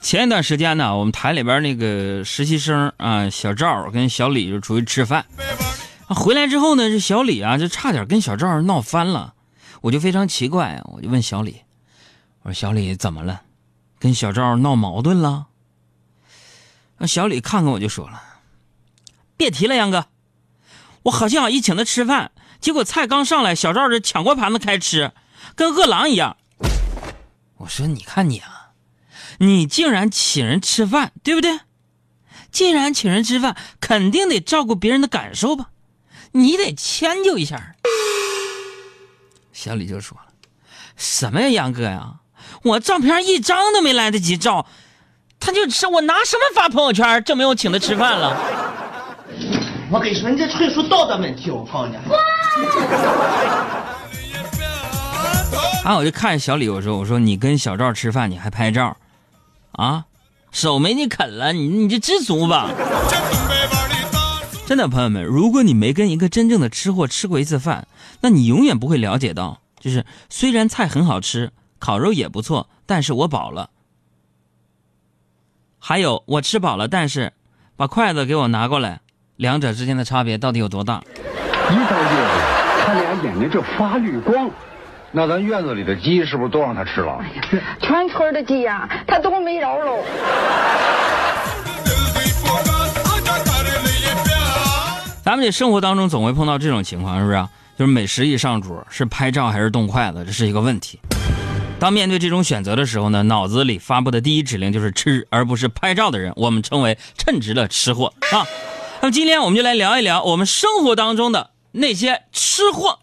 前一段时间呢，我们台里边那个实习生啊，小赵跟小李就出去吃饭，回来之后呢，这小李啊就差点跟小赵闹翻了，我就非常奇怪，我就问小李，我说小李怎么了？跟小赵闹矛盾了？那小李看看我就说了，别提了，杨哥，我好心好意请他吃饭，结果菜刚上来，小赵这抢过盘子开吃，跟饿狼一样。我说你看你啊。你竟然请人吃饭，对不对？既然请人吃饭，肯定得照顾别人的感受吧？你得迁就一下。小李就说了：“什么呀，杨哥呀？我照片一张都没来得及照，他就吃，我拿什么发朋友圈证明我请他吃饭了？”我跟你说，你这纯属道德问题，我告诉你。啊！我就看着小李，我说：“我说你跟小赵吃饭，你还拍照？”啊，手没你啃了，你你就知足吧。真的，朋友们，如果你没跟一个真正的吃货吃过一次饭，那你永远不会了解到，就是虽然菜很好吃，烤肉也不错，但是我饱了。还有，我吃饱了，但是把筷子给我拿过来，两者之间的差别到底有多大？一到夜里，他俩眼睛就发绿光。那咱院子里的鸡是不是都让他吃了？哎呀，全村的鸡呀，他都没饶喽。咱们这生活当中总会碰到这种情况，是不是？就是美食一上桌，是拍照还是动筷子，这是一个问题。当面对这种选择的时候呢，脑子里发布的第一指令就是吃，而不是拍照的人，我们称为称职的吃货啊。那么今天我们就来聊一聊我们生活当中的那些吃货。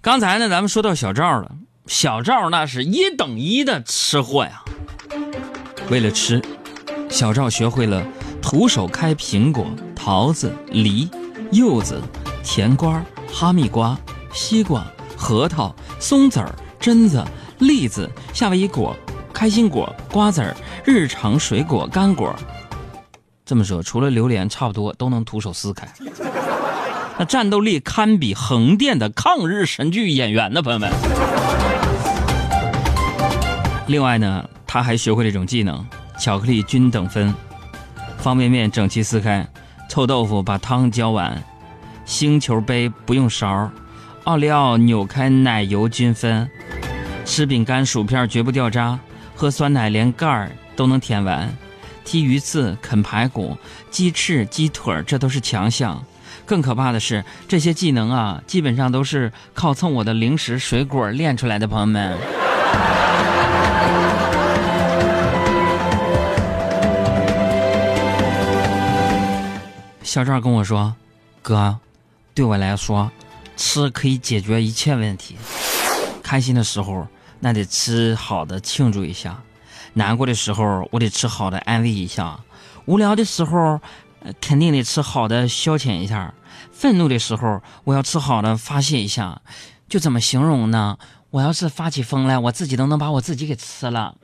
刚才呢，咱们说到小赵了，小赵那是一等一的吃货呀。为了吃，小赵学会了徒手开苹果、桃子、梨、柚子、甜瓜、哈密瓜、西瓜、核桃、松子儿、榛子、栗子、夏威夷果、开心果、瓜子儿、日常水果、干果。这么说，除了榴莲，差不多都能徒手撕开。那战斗力堪比横店的抗日神剧演员呢，朋友们。另外呢，他还学会了一种技能：巧克力均等分，方便面整齐撕开，臭豆腐把汤浇完，星球杯不用勺，奥利奥扭开奶油均分，吃饼干薯片绝不掉渣，喝酸奶连盖儿都能舔完，踢鱼刺啃排骨，鸡翅鸡腿这都是强项。更可怕的是，这些技能啊，基本上都是靠蹭我的零食水果练出来的。朋友们，小赵跟我说：“哥，对我来说，吃可以解决一切问题。开心的时候，那得吃好的庆祝一下；难过的时候，我得吃好的安慰一下；无聊的时候。”肯定得吃好的消遣一下，愤怒的时候我要吃好的发泄一下，就怎么形容呢？我要是发起疯来，我自己都能把我自己给吃了。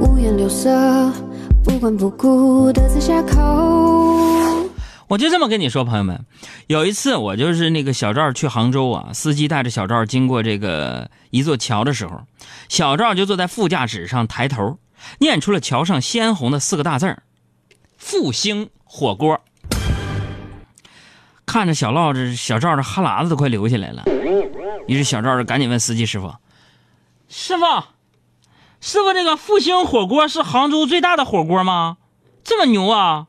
五颜六色，不管不顾的在下口我就这么跟你说，朋友们，有一次我就是那个小赵去杭州啊，司机带着小赵经过这个一座桥的时候，小赵就坐在副驾驶上抬头，念出了桥上鲜红的四个大字儿：“复兴火锅。”看着小赵这小赵这哈喇子都快流下来了，于是小赵就赶紧问司机师傅：“师傅，师傅，这个复兴火锅是杭州最大的火锅吗？这么牛啊？”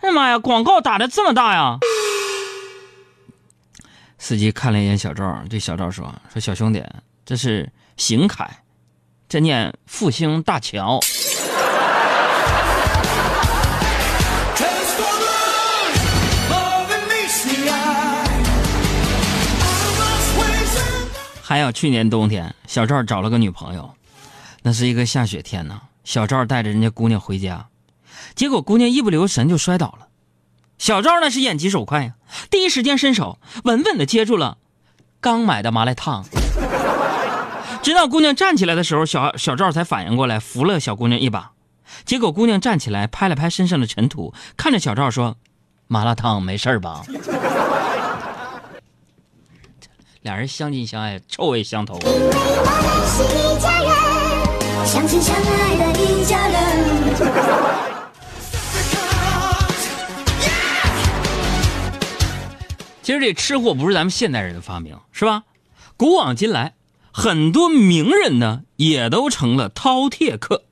哎呀妈呀！广告打的这么大呀！司机看了一眼小赵，对小赵说：“说小兄弟，这是邢凯，这念复兴大桥。”还有去年冬天，小赵找了个女朋友，那是一个下雪天呢。小赵带着人家姑娘回家。结果姑娘一不留神就摔倒了，小赵那是眼疾手快呀，第一时间伸手稳稳的接住了刚买的麻辣烫。直到姑娘站起来的时候，小小赵才反应过来，扶了小姑娘一把。结果姑娘站起来拍了拍身上的尘土，看着小赵说：“麻辣烫没事吧？”俩人相亲相爱，臭味相投。相亲相爱的一家人。其实这吃货不是咱们现代人的发明，是吧？古往今来，很多名人呢也都成了饕餮客。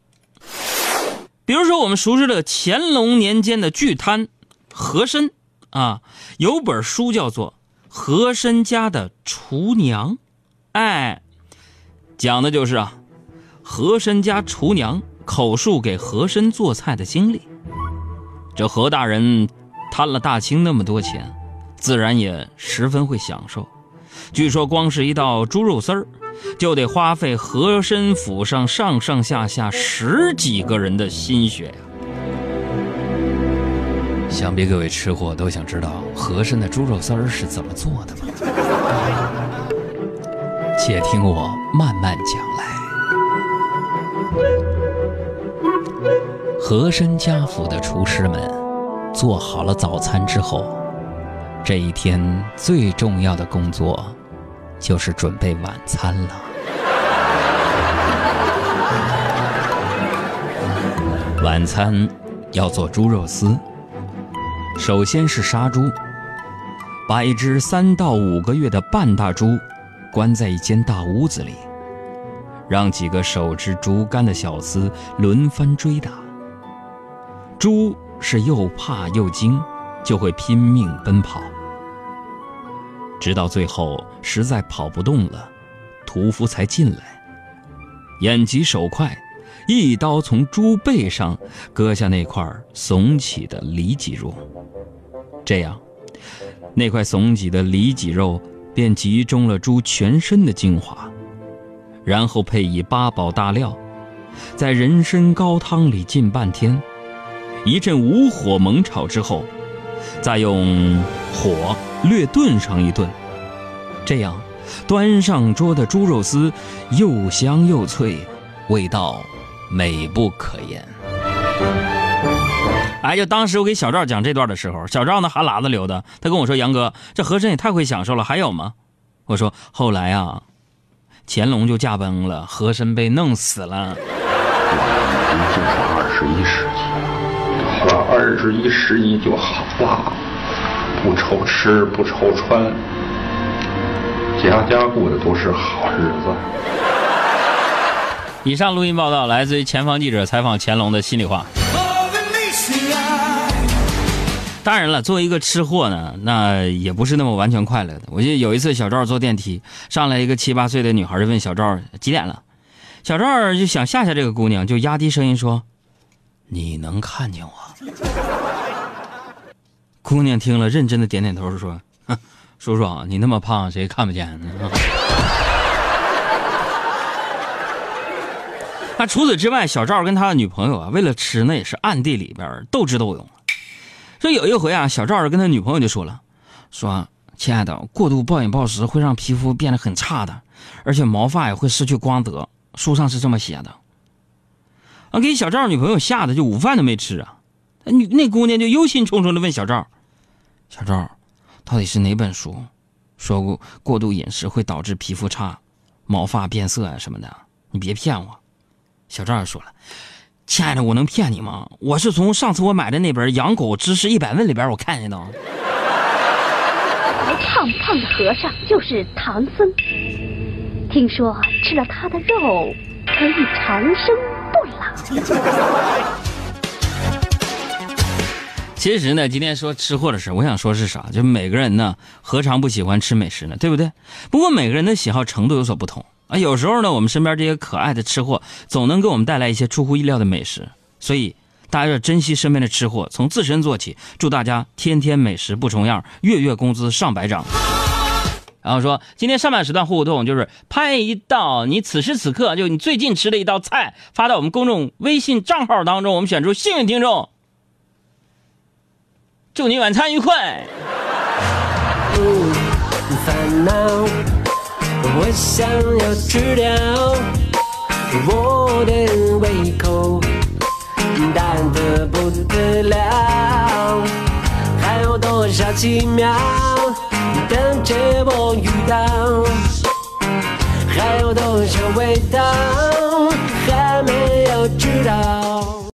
比如说我们熟知的乾隆年间的巨贪和珅啊，有本书叫做《和珅家的厨娘》，哎，讲的就是啊，和珅家厨娘口述给和珅做菜的经历。这和大人贪了大清那么多钱。自然也十分会享受。据说光是一道猪肉丝儿，就得花费和珅府上上上下下十几个人的心血呀。想必各位吃货都想知道和珅的猪肉丝儿是怎么做的吧？且听我慢慢讲来。和珅家府的厨师们做好了早餐之后。这一天最重要的工作，就是准备晚餐了。晚餐要做猪肉丝，首先是杀猪，把一只三到五个月的半大猪关在一间大屋子里，让几个手持竹竿的小厮轮番追打。猪是又怕又惊，就会拼命奔跑。直到最后实在跑不动了，屠夫才进来，眼疾手快，一刀从猪背上割下那块耸起的里脊肉。这样，那块耸起的里脊肉便集中了猪全身的精华，然后配以八宝大料，在人参高汤里浸半天，一阵无火猛炒之后，再用火。略炖上一顿，这样端上桌的猪肉丝又香又脆，味道美不可言。哎，就当时我给小赵讲这段的时候，小赵呢哈喇子流的，他跟我说：“杨哥，这和珅也太会享受了，还有吗？”我说：“后来啊，乾隆就驾崩了，和珅被弄死了。”就是二十一世纪，到了二十一世纪就好了。不愁吃，不愁穿，家家过的都是好日子。以上录音报道来自于前方记者采访乾隆的心里话。当然了，作为一个吃货呢，那也不是那么完全快乐的。我记得有一次，小赵坐电梯上来一个七八岁的女孩，就问小赵几点了。小赵就想吓吓这个姑娘，就压低声音说：“你能看见我？”姑娘听了，认真的点点头，说：“ 叔叔，你那么胖，谁看不见呢？”那 除此之外，小赵跟他的女朋友啊，为了吃，那也是暗地里边斗智斗勇。说有一回啊，小赵跟他女朋友就说了：“说亲爱的，过度暴饮暴食会让皮肤变得很差的，而且毛发也会失去光泽。书上是这么写的。”啊，给小赵女朋友吓得就午饭都没吃啊。女那姑娘就忧心忡忡的问小赵。小赵，到底是哪本书说过过度饮食会导致皮肤差、毛发变色啊什么的？你别骗我。小赵也说了：“亲爱的，我能骗你吗？我是从上次我买的那本《养狗知识一百问》里边我看见的。”胖胖的和尚就是唐僧，听说吃了他的肉可以长生不老。其实呢，今天说吃货的事我想说是啥？就每个人呢，何尝不喜欢吃美食呢？对不对？不过每个人的喜好程度有所不同啊。有时候呢，我们身边这些可爱的吃货，总能给我们带来一些出乎意料的美食。所以大家要珍惜身边的吃货，从自身做起。祝大家天天美食不重样，月月工资上百涨。然后说，今天上半时段互动就是拍一道你此时此刻就你最近吃的一道菜，发到我们公众微信账号当中，我们选出幸运听众。祝你晚餐愉快。呜烦恼我想要吃掉我的胃口淡得不得了还有多少奇妙等着我遇到还有多少味道还没有吃到